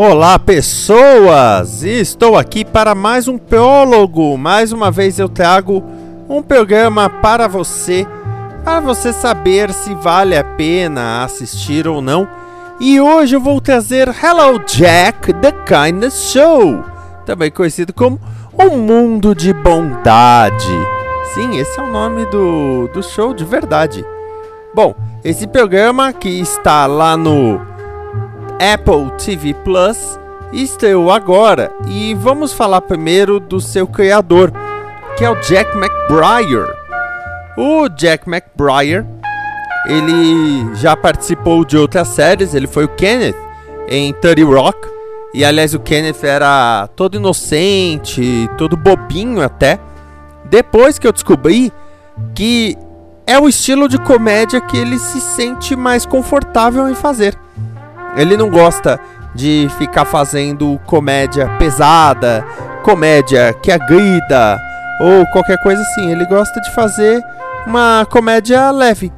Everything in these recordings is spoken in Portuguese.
Olá, pessoas! Estou aqui para mais um prólogo. Mais uma vez eu trago um programa para você, para você saber se vale a pena assistir ou não. E hoje eu vou trazer Hello Jack, The Kindness Show, também conhecido como Um Mundo de Bondade. Sim, esse é o nome do, do show de verdade. Bom, esse programa que está lá no Apple TV Plus estreou agora e vamos falar primeiro do seu criador, que é o Jack McBrayer. O Jack McBrayer, ele já participou de outras séries, ele foi o Kenneth em 30 Rock, e aliás o Kenneth era todo inocente, todo bobinho até. Depois que eu descobri que é o estilo de comédia que ele se sente mais confortável em fazer. Ele não gosta de ficar fazendo comédia pesada, comédia que agrida ou qualquer coisa assim. Ele gosta de fazer uma comédia leve,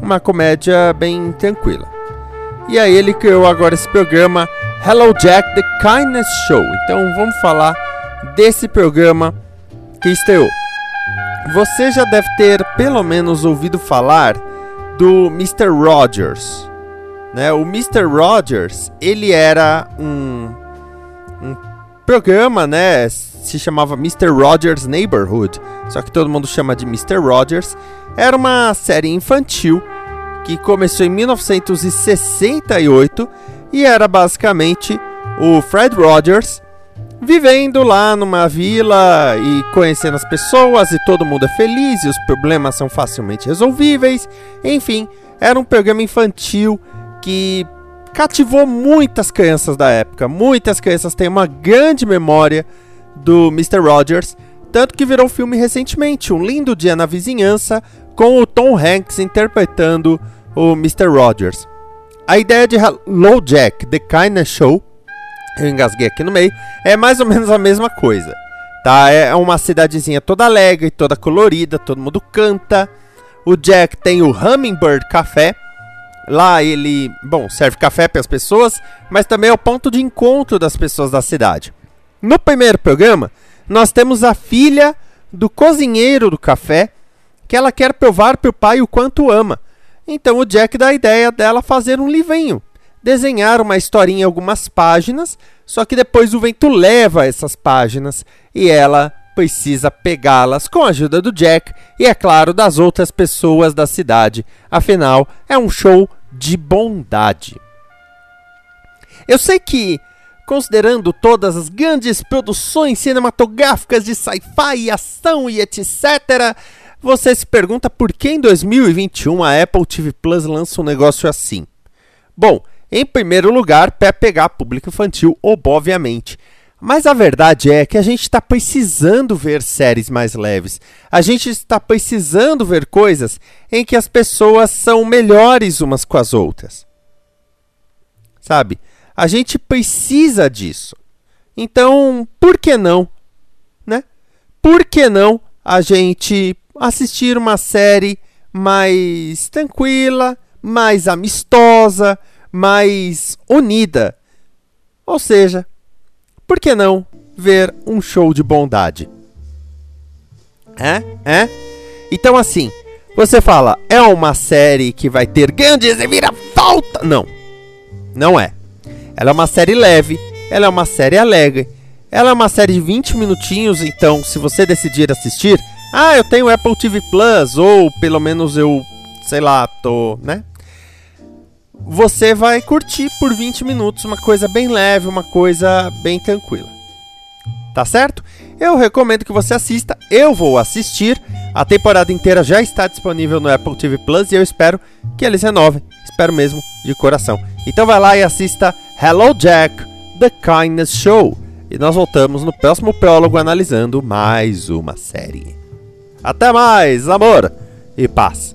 uma comédia bem tranquila. E aí ele criou agora esse programa Hello Jack The Kindness Show. Então vamos falar desse programa que estreou. Você já deve ter pelo menos ouvido falar do Mr. Rogers. Né? O Mr. Rogers, ele era um, um programa, né? Se chamava Mr. Rogers Neighborhood, só que todo mundo chama de Mr. Rogers. Era uma série infantil que começou em 1968 e era basicamente o Fred Rogers vivendo lá numa vila e conhecendo as pessoas e todo mundo é feliz e os problemas são facilmente resolvíveis. Enfim, era um programa infantil que cativou muitas crianças da época. Muitas crianças têm uma grande memória do Mr. Rogers, tanto que virou filme recentemente, Um Lindo Dia na Vizinhança, com o Tom Hanks interpretando o Mr. Rogers. A ideia de Hello Jack, The Kindness Show, eu engasguei aqui no meio, é mais ou menos a mesma coisa. Tá? É uma cidadezinha toda alegre, toda colorida, todo mundo canta. O Jack tem o Hummingbird Café, Lá ele, bom, serve café para as pessoas, mas também é o ponto de encontro das pessoas da cidade. No primeiro programa, nós temos a filha do cozinheiro do café, que ela quer provar para o pai o quanto ama. Então o Jack dá a ideia dela fazer um livrinho, desenhar uma historinha em algumas páginas, só que depois o vento leva essas páginas e ela precisa pegá-las com a ajuda do Jack e, é claro, das outras pessoas da cidade. Afinal, é um show de bondade. Eu sei que, considerando todas as grandes produções cinematográficas de sci-fi, ação e etc., você se pergunta por que em 2021 a Apple TV Plus lança um negócio assim. Bom, em primeiro lugar, para pegar público infantil, obviamente. Mas a verdade é que a gente está precisando ver séries mais leves. A gente está precisando ver coisas em que as pessoas são melhores umas com as outras. Sabe? A gente precisa disso. Então, por que não? Né? Por que não a gente assistir uma série mais tranquila, mais amistosa, mais unida? Ou seja, por que não ver um show de bondade? É? É? Então assim, você fala, é uma série que vai ter grandes falta? Não. Não é. Ela é uma série leve, ela é uma série alegre, ela é uma série de 20 minutinhos, então se você decidir assistir, ah, eu tenho Apple TV Plus, ou pelo menos eu, sei lá, tô, né? Você vai curtir por 20 minutos uma coisa bem leve, uma coisa bem tranquila. tá certo? Eu recomendo que você assista, eu vou assistir. A temporada inteira já está disponível no Apple TV Plus e eu espero que eles renovem. Espero mesmo de coração. Então vai lá e assista Hello Jack, The Kindness Show. E nós voltamos no próximo prólogo analisando mais uma série. Até mais, amor e paz.